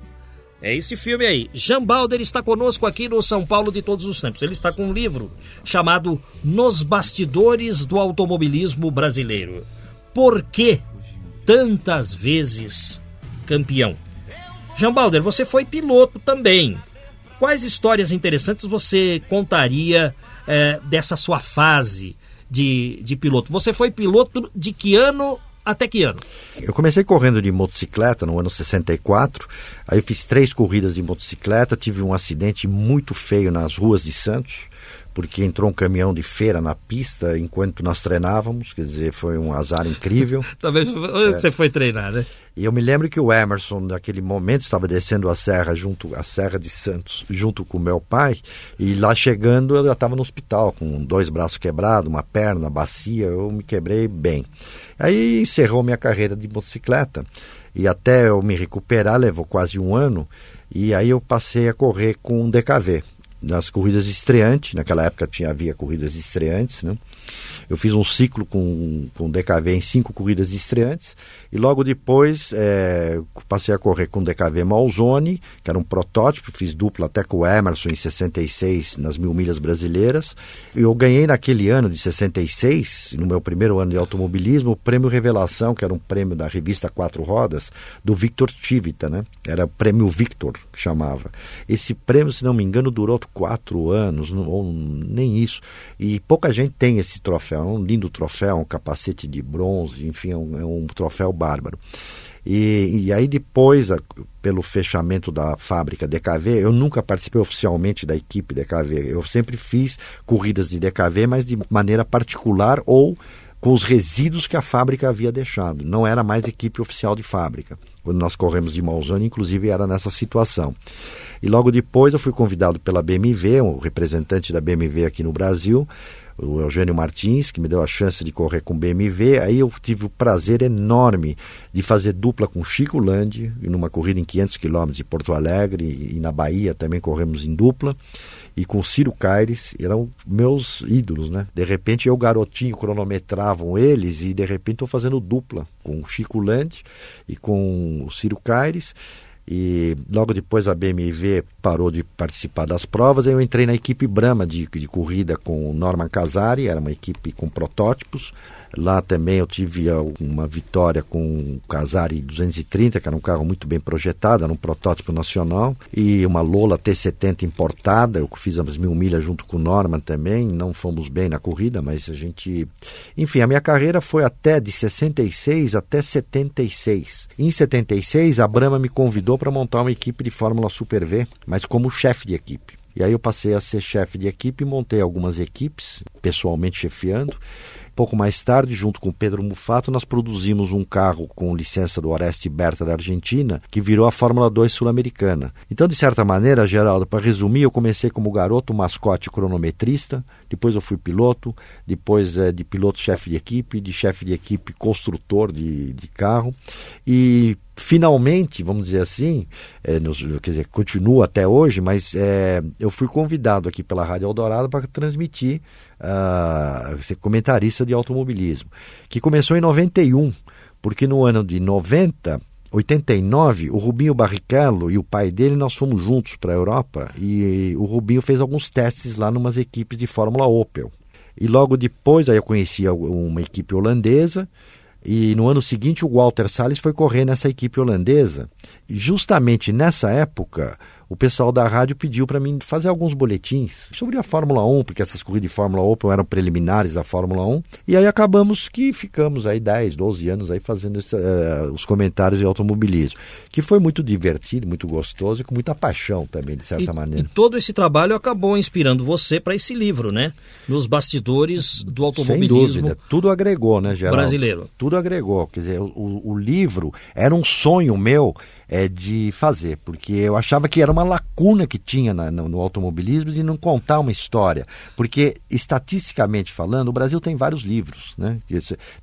Speaker 1: É esse filme aí. Jean Balder está conosco aqui no São Paulo de Todos os Tempos. Ele está com um livro chamado Nos Bastidores do Automobilismo Brasileiro. Por que tantas vezes campeão? Jean Balder, você foi piloto também. Quais histórias interessantes você contaria é, dessa sua fase de, de piloto? Você foi piloto de que ano até que ano?
Speaker 2: Eu comecei correndo de motocicleta no ano 64. Aí eu fiz três corridas de motocicleta, tive um acidente muito feio nas ruas de Santos porque entrou um caminhão de feira na pista enquanto nós treinávamos, quer dizer, foi um azar incrível.
Speaker 1: Talvez é. você foi treinar, né?
Speaker 2: E eu me lembro que o Emerson, naquele momento, estava descendo a serra junto a Serra de Santos, junto com meu pai, e lá chegando eu já estava no hospital com dois braços quebrados, uma perna, bacia, eu me quebrei bem. Aí encerrou minha carreira de motocicleta. E até eu me recuperar levou quase um ano, e aí eu passei a correr com um DKV nas corridas estreantes, naquela época tinha havia corridas estreantes, né? Eu fiz um ciclo com, com DKV em cinco corridas estreantes e logo depois é, passei a correr com DKV Malzone, que era um protótipo, fiz dupla até com o Emerson em 66 nas mil milhas brasileiras. E eu ganhei naquele ano de 66, no meu primeiro ano de automobilismo, o prêmio Revelação, que era um prêmio da revista Quatro Rodas, do Victor Tivita, né? Era o prêmio Victor, que chamava. Esse prêmio, se não me engano, durou quatro anos, ou nem isso. E pouca gente tem esse troféu. É um lindo troféu, um capacete de bronze, enfim, é um, é um troféu bárbaro. E, e, aí depois, a, pelo fechamento da fábrica DKV, eu nunca participei oficialmente da equipe DKV. Eu sempre fiz corridas de DKV, mas de maneira particular ou com os resíduos que a fábrica havia deixado. Não era mais equipe oficial de fábrica. Quando nós corremos de Malzone, inclusive era nessa situação. E logo depois eu fui convidado pela BMW, um representante da BMW aqui no Brasil, o Eugênio Martins, que me deu a chance de correr com BMW. Aí eu tive o prazer enorme de fazer dupla com Chico Landi, numa corrida em 500 quilômetros de Porto Alegre, e na Bahia também corremos em dupla. E com Ciro Caires, eram meus ídolos, né? De repente eu, garotinho, cronometravam eles e de repente estou fazendo dupla com o Chico Landi e com o Ciro Caires e logo depois a BMW parou de participar das provas. Eu entrei na equipe Brahma de, de corrida com o Norman Casari, era uma equipe com protótipos. Lá também eu tive uma vitória com o Casari 230, que era um carro muito bem projetado, era um protótipo nacional, e uma Lola T70 importada. Eu fiz as mil milhas junto com o Norman também. Não fomos bem na corrida, mas a gente. Enfim, a minha carreira foi até de 66 até 76. Em 76, a Brahma me convidou para montar uma equipe de Fórmula Super V, mas como chefe de equipe. E aí eu passei a ser chefe de equipe, montei algumas equipes, pessoalmente chefiando. Pouco mais tarde, junto com Pedro Mufato, nós produzimos um carro com licença do Oreste Berta da Argentina, que virou a Fórmula 2 sul-americana. Então, de certa maneira, Geraldo, para resumir, eu comecei como garoto mascote cronometrista, depois eu fui piloto, depois é, de piloto chefe de equipe, de chefe de equipe construtor de, de carro, e finalmente, vamos dizer assim, é, nos, quer dizer, até hoje, mas é, eu fui convidado aqui pela Rádio Eldorado para transmitir uh, ser comentarista de automobilismo, que começou em 91, porque no ano de 90 89, o Rubinho Barrichello e o pai dele, nós fomos juntos para a Europa e o Rubinho fez alguns testes lá numas equipes de Fórmula Opel. E logo depois, aí eu conheci uma equipe holandesa e no ano seguinte o Walter Salles foi correr nessa equipe holandesa. E justamente nessa época, o pessoal da rádio pediu para mim fazer alguns boletins sobre a Fórmula 1, porque essas corridas de Fórmula Open eram preliminares da Fórmula 1. E aí acabamos que ficamos aí 10, 12 anos aí fazendo esse, uh, os comentários de automobilismo, que foi muito divertido, muito gostoso e com muita paixão também, de certa
Speaker 1: e,
Speaker 2: maneira.
Speaker 1: E todo esse trabalho acabou inspirando você para esse livro, né? Nos bastidores do automobilismo. Sem dúvida,
Speaker 2: tudo agregou, né, Geraldo?
Speaker 1: Brasileiro.
Speaker 2: Tudo agregou, quer dizer, o, o livro era um sonho meu é, de fazer, porque eu achava que era uma lacuna que tinha na, no, no, automobilismo de não contar uma história, porque estatisticamente falando, o Brasil tem vários livros, né?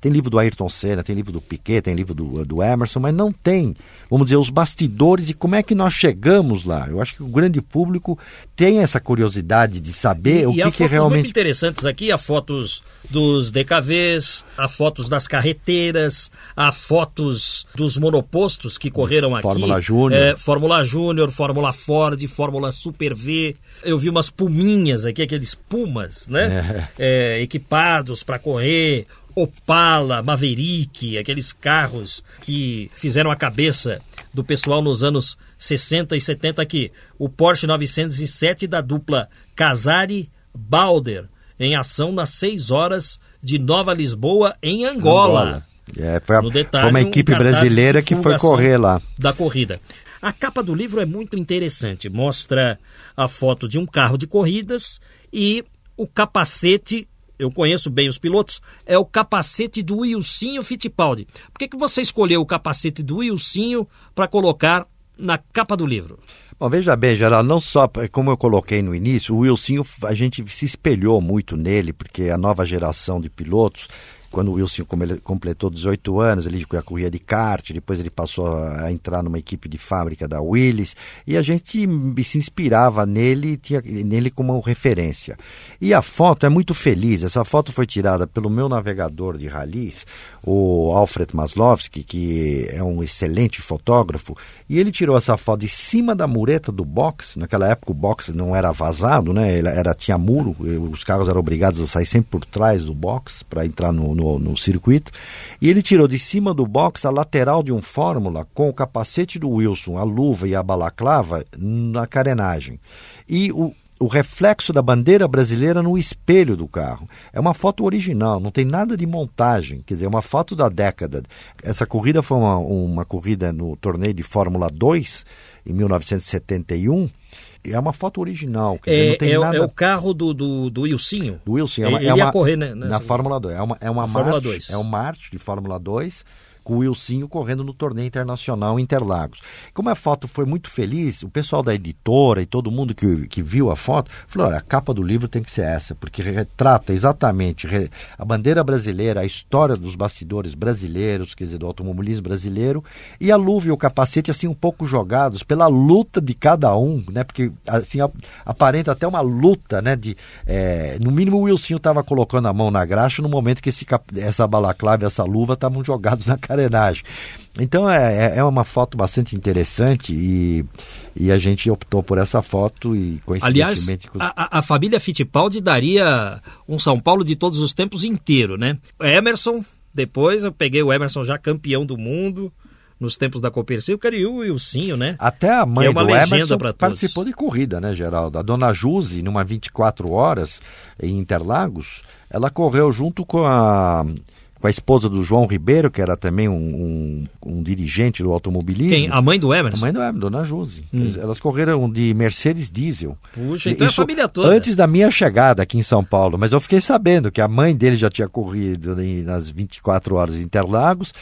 Speaker 2: Tem livro do Ayrton Senna, tem livro do Piquet, tem livro do, do Emerson, mas não tem, vamos dizer, os bastidores e como é que nós chegamos lá. Eu acho que o grande público tem essa curiosidade de saber
Speaker 1: e,
Speaker 2: o
Speaker 1: e
Speaker 2: que,
Speaker 1: há
Speaker 2: que realmente. muito
Speaker 1: interessantes aqui, há fotos dos DKVs, há fotos das carreteiras, há fotos dos monopostos que correram aqui Fórmula Júnior. É, Fórmula Júnior, Fórmula Ford, Fórmula Super V. Eu vi umas puminhas aqui, aqueles pumas, né? É. É, equipados para correr. Opala, Maverick, aqueles carros que fizeram a cabeça do pessoal nos anos 60 e 70 aqui. O Porsche 907 da dupla Casari Balder, em ação nas 6 horas de Nova Lisboa, em Angola. Angola.
Speaker 2: É, foi, a, detalhe, foi, uma equipe um brasileira que foi correr lá.
Speaker 1: Da corrida. A capa do livro é muito interessante. Mostra a foto de um carro de corridas e o capacete. Eu conheço bem os pilotos. É o capacete do Wilsinho Fittipaldi. Por que, que você escolheu o capacete do Wilsinho para colocar na capa do livro?
Speaker 2: Bom, veja bem, geral, não só, como eu coloquei no início, o Wilson, a gente se espelhou muito nele, porque a nova geração de pilotos quando o Wilson completou 18 anos, ele corria de kart, depois ele passou a entrar numa equipe de fábrica da Willis, e a gente se inspirava nele, tinha nele como referência. E a foto é muito feliz, essa foto foi tirada pelo meu navegador de ralis, o Alfred Maslovski, que é um excelente fotógrafo, e ele tirou essa foto de cima da mureta do box, naquela época o box não era vazado, né? Ele era, tinha muro, os carros eram obrigados a sair sempre por trás do box para entrar no, no no, no circuito, e ele tirou de cima do box a lateral de um Fórmula com o capacete do Wilson, a luva e a balaclava na carenagem. E o, o reflexo da bandeira brasileira no espelho do carro. É uma foto original, não tem nada de montagem, quer dizer, é uma foto da década. Essa corrida foi uma, uma corrida no torneio de Fórmula 2 em 1971 é uma foto original.
Speaker 1: Dizer, é, não tem é, nada... é o carro do, do, do Wilsinho.
Speaker 2: Do Wilson. É uma,
Speaker 1: ele
Speaker 2: é
Speaker 1: uma, ia correr né,
Speaker 2: nessa... na Fórmula 2. É uma, é uma Fórmula 2. É um Marte de Fórmula 2 com o Wilsinho correndo no torneio internacional Interlagos. Como a foto foi muito feliz, o pessoal da editora e todo mundo que, que viu a foto falou: olha, a capa do livro tem que ser essa, porque retrata exatamente a bandeira brasileira, a história dos bastidores brasileiros, quer dizer, do automobilismo brasileiro, e a luva e o capacete, assim, um pouco jogados pela luta de cada um, né? Porque, assim, aparenta até uma luta, né? De, é, no mínimo, o Wilsinho estava colocando a mão na graxa no momento que esse, essa balaclava essa luva estavam jogados na cara carenagem. Então é, é, é uma foto bastante interessante e, e a gente optou por essa foto e
Speaker 1: coincidentemente... Aliás, a, a família Fittipaldi daria um São Paulo de todos os tempos inteiro, né? Emerson, depois eu peguei o Emerson já campeão do mundo nos tempos da Copercil, e o Wilsinho, né?
Speaker 2: Até a mãe é do Emerson participou de corrida, né, Geraldo? A dona Juse, numa 24 horas em Interlagos, ela correu junto com a com a esposa do João Ribeiro, que era também um, um, um dirigente do automobilismo. Quem?
Speaker 1: A mãe do Emerson?
Speaker 2: A mãe do Emerson, Dona Juse. Hum. Elas correram de Mercedes Diesel.
Speaker 1: Puxa, então Isso, é a família toda.
Speaker 2: Antes da minha chegada aqui em São Paulo, mas eu fiquei sabendo que a mãe dele já tinha corrido nas 24 horas Interlagos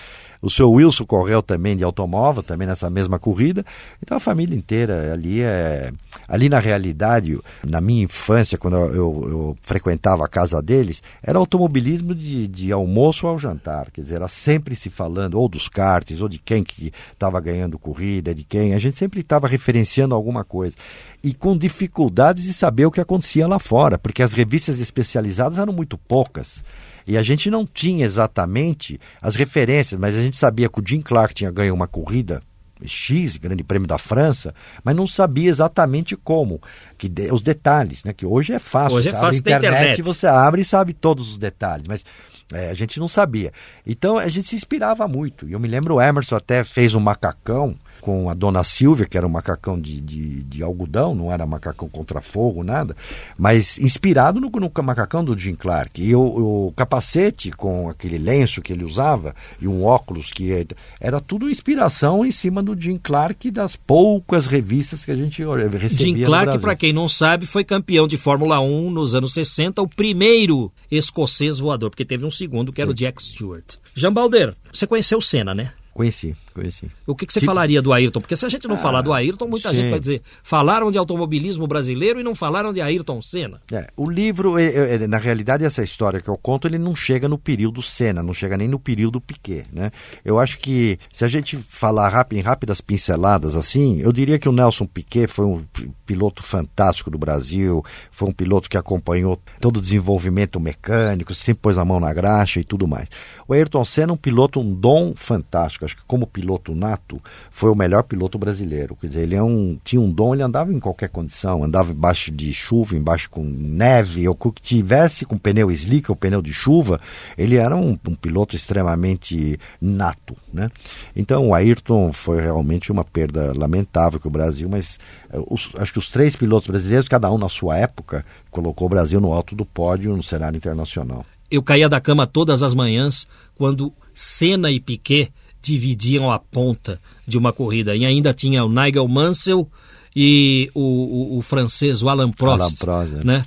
Speaker 2: o seu Wilson correu também de automóvel, também nessa mesma corrida. Então a família inteira ali é. Ali na realidade, na minha infância, quando eu, eu, eu frequentava a casa deles, era automobilismo de, de almoço ao jantar. Quer dizer, era sempre se falando ou dos karts, ou de quem que estava ganhando corrida, de quem. A gente sempre estava referenciando alguma coisa e com dificuldades de saber o que acontecia lá fora, porque as revistas especializadas eram muito poucas. E a gente não tinha exatamente as referências, mas a gente sabia que o Jim Clark tinha ganho uma corrida X, Grande Prêmio da França, mas não sabia exatamente como, que de, os detalhes, né? Que hoje é fácil.
Speaker 1: Hoje é fácil internet, internet.
Speaker 2: Você abre e sabe todos os detalhes, mas é, a gente não sabia. Então a gente se inspirava muito. E eu me lembro o Emerson até fez um macacão com a dona Silvia, que era um macacão de, de, de algodão, não era macacão contra fogo, nada, mas inspirado no, no macacão do Jim Clark. E o, o, capacete com aquele lenço que ele usava e um óculos que era, era tudo inspiração em cima do Jim Clark das poucas revistas que a gente recebia
Speaker 1: Jim Clark, para quem não sabe, foi campeão de Fórmula 1 nos anos 60, o primeiro escocês voador, porque teve um segundo que era o Jack Stewart. Jean Balder, você conheceu o Senna, né?
Speaker 2: Conheci, conheci.
Speaker 1: O que, que você tipo... falaria do Ayrton? Porque se a gente não ah, falar do Ayrton, muita sim. gente vai dizer falaram de automobilismo brasileiro e não falaram de Ayrton Senna.
Speaker 2: É, o livro, é, é, na realidade, essa história que eu conto, ele não chega no período Senna, não chega nem no período Piquet, né? Eu acho que, se a gente falar rápido, em rápidas pinceladas assim, eu diria que o Nelson Piquet foi um piloto fantástico do Brasil, foi um piloto que acompanhou todo o desenvolvimento mecânico, sempre pôs a mão na graxa e tudo mais. O Ayrton Senna é um piloto, um dom fantástico. Acho que como piloto piloto nato, foi o melhor piloto brasileiro. Quer dizer, ele é um, tinha um dom, ele andava em qualquer condição, andava embaixo de chuva, embaixo com neve, ou que tivesse com pneu slick ou pneu de chuva, ele era um, um piloto extremamente nato. Né? Então o Ayrton foi realmente uma perda lamentável que o Brasil, mas uh, os, acho que os três pilotos brasileiros, cada um na sua época, colocou o Brasil no alto do pódio no cenário internacional.
Speaker 5: Eu caía da cama todas as manhãs quando Senna e Piquet dividiam a ponta de uma corrida. E ainda tinha o Nigel Mansell e o, o, o francês, o Alan Prost. Alan Prost é. né?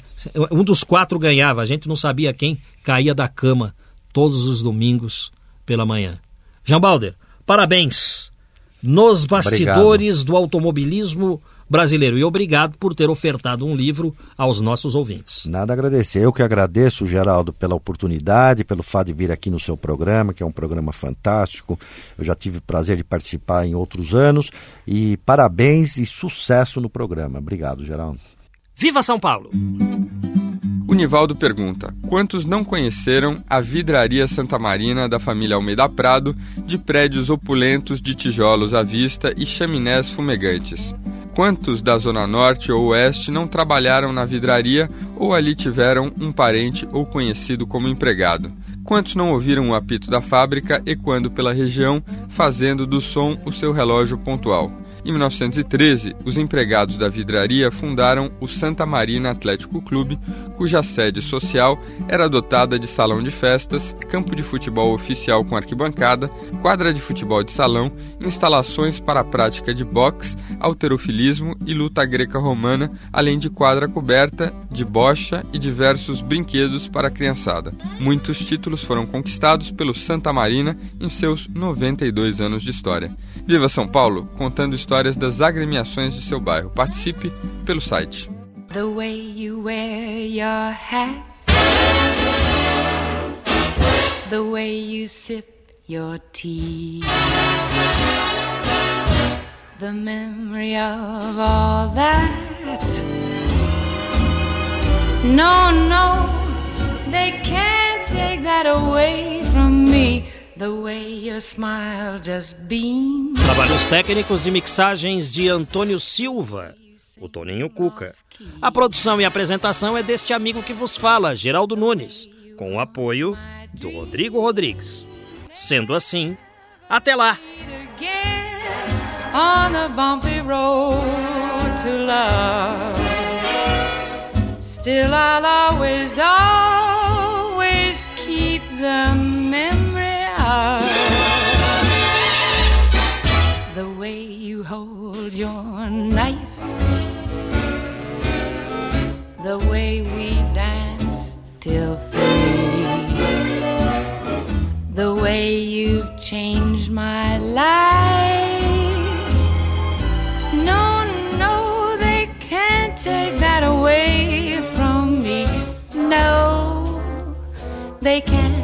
Speaker 5: Um dos quatro ganhava, a gente não sabia quem caía da cama todos os domingos pela manhã. Jean Balder, parabéns! Nos bastidores Obrigado. do automobilismo brasileiro. E obrigado por ter ofertado um livro aos nossos ouvintes.
Speaker 2: Nada a agradecer. Eu que agradeço, Geraldo, pela oportunidade, pelo fato de vir aqui no seu programa, que é um programa fantástico. Eu já tive o prazer de participar em outros anos. E parabéns e sucesso no programa. Obrigado, Geraldo.
Speaker 5: Viva São Paulo!
Speaker 6: O Nivaldo pergunta: quantos não conheceram a vidraria Santa Marina da família Almeida Prado, de prédios opulentos de tijolos à vista e chaminés fumegantes? Quantos da Zona Norte ou Oeste não trabalharam na vidraria ou ali tiveram um parente ou conhecido como empregado? Quantos não ouviram o apito da fábrica ecoando pela região, fazendo do som o seu relógio pontual? Em 1913, os empregados da vidraria fundaram o Santa Marina Atlético Clube, cuja sede social era dotada de salão de festas, campo de futebol oficial com arquibancada, quadra de futebol de salão, instalações para a prática de boxe, alterofilismo e luta greca-romana, além de quadra coberta, de bocha e diversos brinquedos para a criançada. Muitos títulos foram conquistados pelo Santa Marina em seus 92 anos de história. Viva São Paulo, contando histórias das agremiações de seu bairro. Participe pelo site. The way you wear your hat The way you sip your tea The memory of all that No, no, they can't take that away from me
Speaker 5: Trabalhos técnicos e mixagens de Antônio Silva, o Toninho Cuca. A produção e apresentação é deste amigo que vos fala, Geraldo Nunes, com o apoio do Rodrigo Rodrigues. Sendo assim, até lá! On the bumpy road to love. Still I'll always, always keep them you've changed my life. No, no, they can't take that away from me. No, they can't